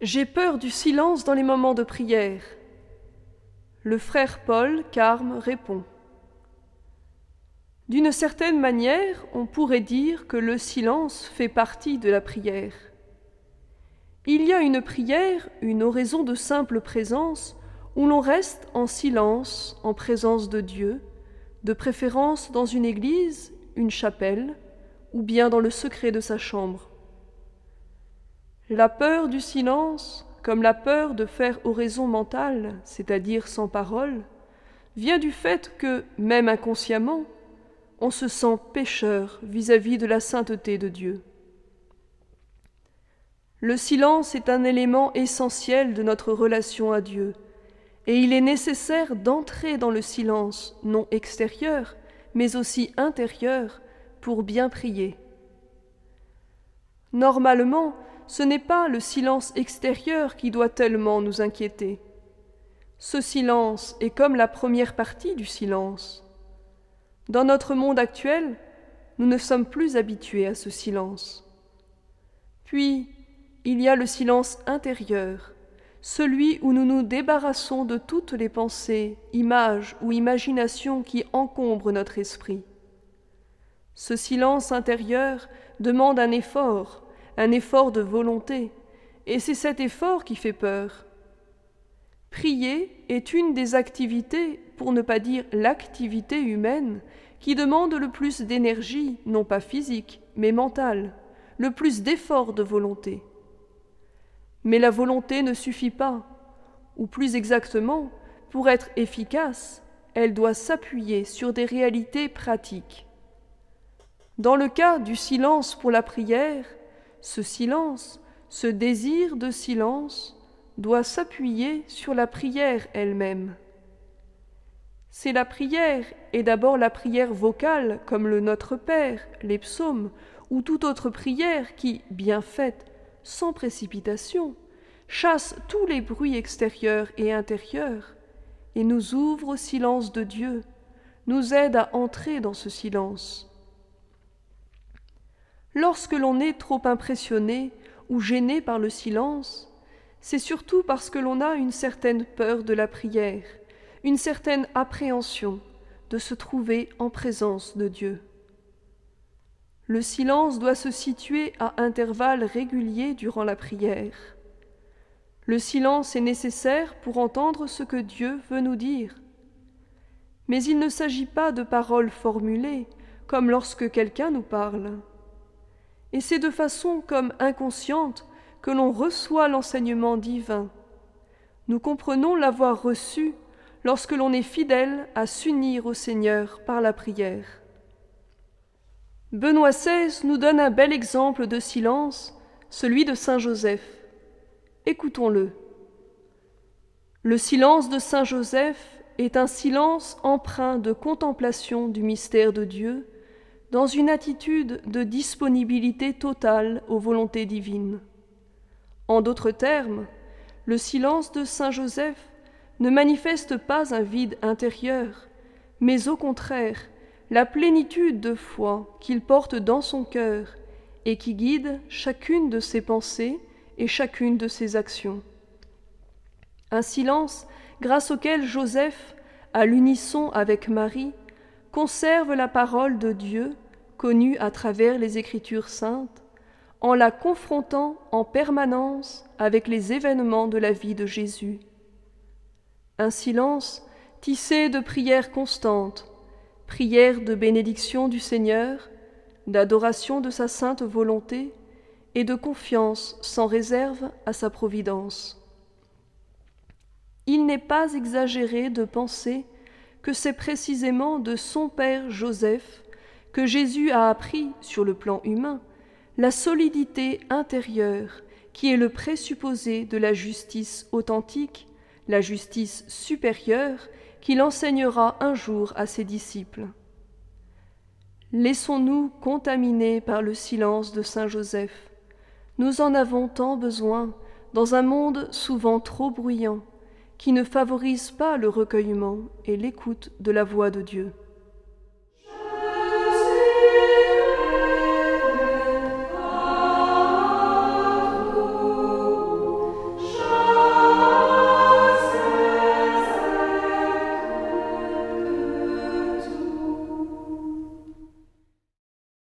J'ai peur du silence dans les moments de prière. Le frère Paul Carme répond. D'une certaine manière, on pourrait dire que le silence fait partie de la prière. Il y a une prière, une oraison de simple présence, où l'on reste en silence en présence de Dieu, de préférence dans une église, une chapelle, ou bien dans le secret de sa chambre. La peur du silence, comme la peur de faire oraison mentale, c'est-à-dire sans parole, vient du fait que, même inconsciemment, on se sent pécheur vis-à-vis de la sainteté de Dieu. Le silence est un élément essentiel de notre relation à Dieu, et il est nécessaire d'entrer dans le silence, non extérieur, mais aussi intérieur, pour bien prier. Normalement, ce n'est pas le silence extérieur qui doit tellement nous inquiéter. Ce silence est comme la première partie du silence. Dans notre monde actuel, nous ne sommes plus habitués à ce silence. Puis, il y a le silence intérieur, celui où nous nous débarrassons de toutes les pensées, images ou imaginations qui encombrent notre esprit. Ce silence intérieur demande un effort, un effort de volonté, et c'est cet effort qui fait peur. Prier est une des activités, pour ne pas dire l'activité humaine, qui demande le plus d'énergie, non pas physique, mais mentale, le plus d'effort de volonté. Mais la volonté ne suffit pas, ou plus exactement, pour être efficace, elle doit s'appuyer sur des réalités pratiques. Dans le cas du silence pour la prière, ce silence, ce désir de silence, doit s'appuyer sur la prière elle-même. C'est la prière, et d'abord la prière vocale, comme le Notre Père, les psaumes, ou toute autre prière qui, bien faite, sans précipitation, chasse tous les bruits extérieurs et intérieurs, et nous ouvre au silence de Dieu, nous aide à entrer dans ce silence. Lorsque l'on est trop impressionné ou gêné par le silence, c'est surtout parce que l'on a une certaine peur de la prière, une certaine appréhension de se trouver en présence de Dieu. Le silence doit se situer à intervalles réguliers durant la prière. Le silence est nécessaire pour entendre ce que Dieu veut nous dire. Mais il ne s'agit pas de paroles formulées, comme lorsque quelqu'un nous parle et c'est de façon comme inconsciente que l'on reçoit l'enseignement divin. Nous comprenons l'avoir reçu lorsque l'on est fidèle à s'unir au Seigneur par la prière. Benoît XVI nous donne un bel exemple de silence, celui de Saint Joseph. Écoutons-le. Le silence de Saint Joseph est un silence empreint de contemplation du mystère de Dieu, dans une attitude de disponibilité totale aux volontés divines. En d'autres termes, le silence de Saint Joseph ne manifeste pas un vide intérieur, mais au contraire la plénitude de foi qu'il porte dans son cœur et qui guide chacune de ses pensées et chacune de ses actions. Un silence grâce auquel Joseph, à l'unisson avec Marie, conserve la parole de Dieu connue à travers les Écritures saintes, en la confrontant en permanence avec les événements de la vie de Jésus. Un silence tissé de prières constantes, prières de bénédiction du Seigneur, d'adoration de sa sainte volonté et de confiance sans réserve à sa providence. Il n'est pas exagéré de penser que c'est précisément de son père Joseph que Jésus a appris sur le plan humain la solidité intérieure qui est le présupposé de la justice authentique, la justice supérieure qu'il enseignera un jour à ses disciples. Laissons-nous contaminer par le silence de Saint Joseph. Nous en avons tant besoin dans un monde souvent trop bruyant, qui ne favorise pas le recueillement et l'écoute de la voix de Dieu.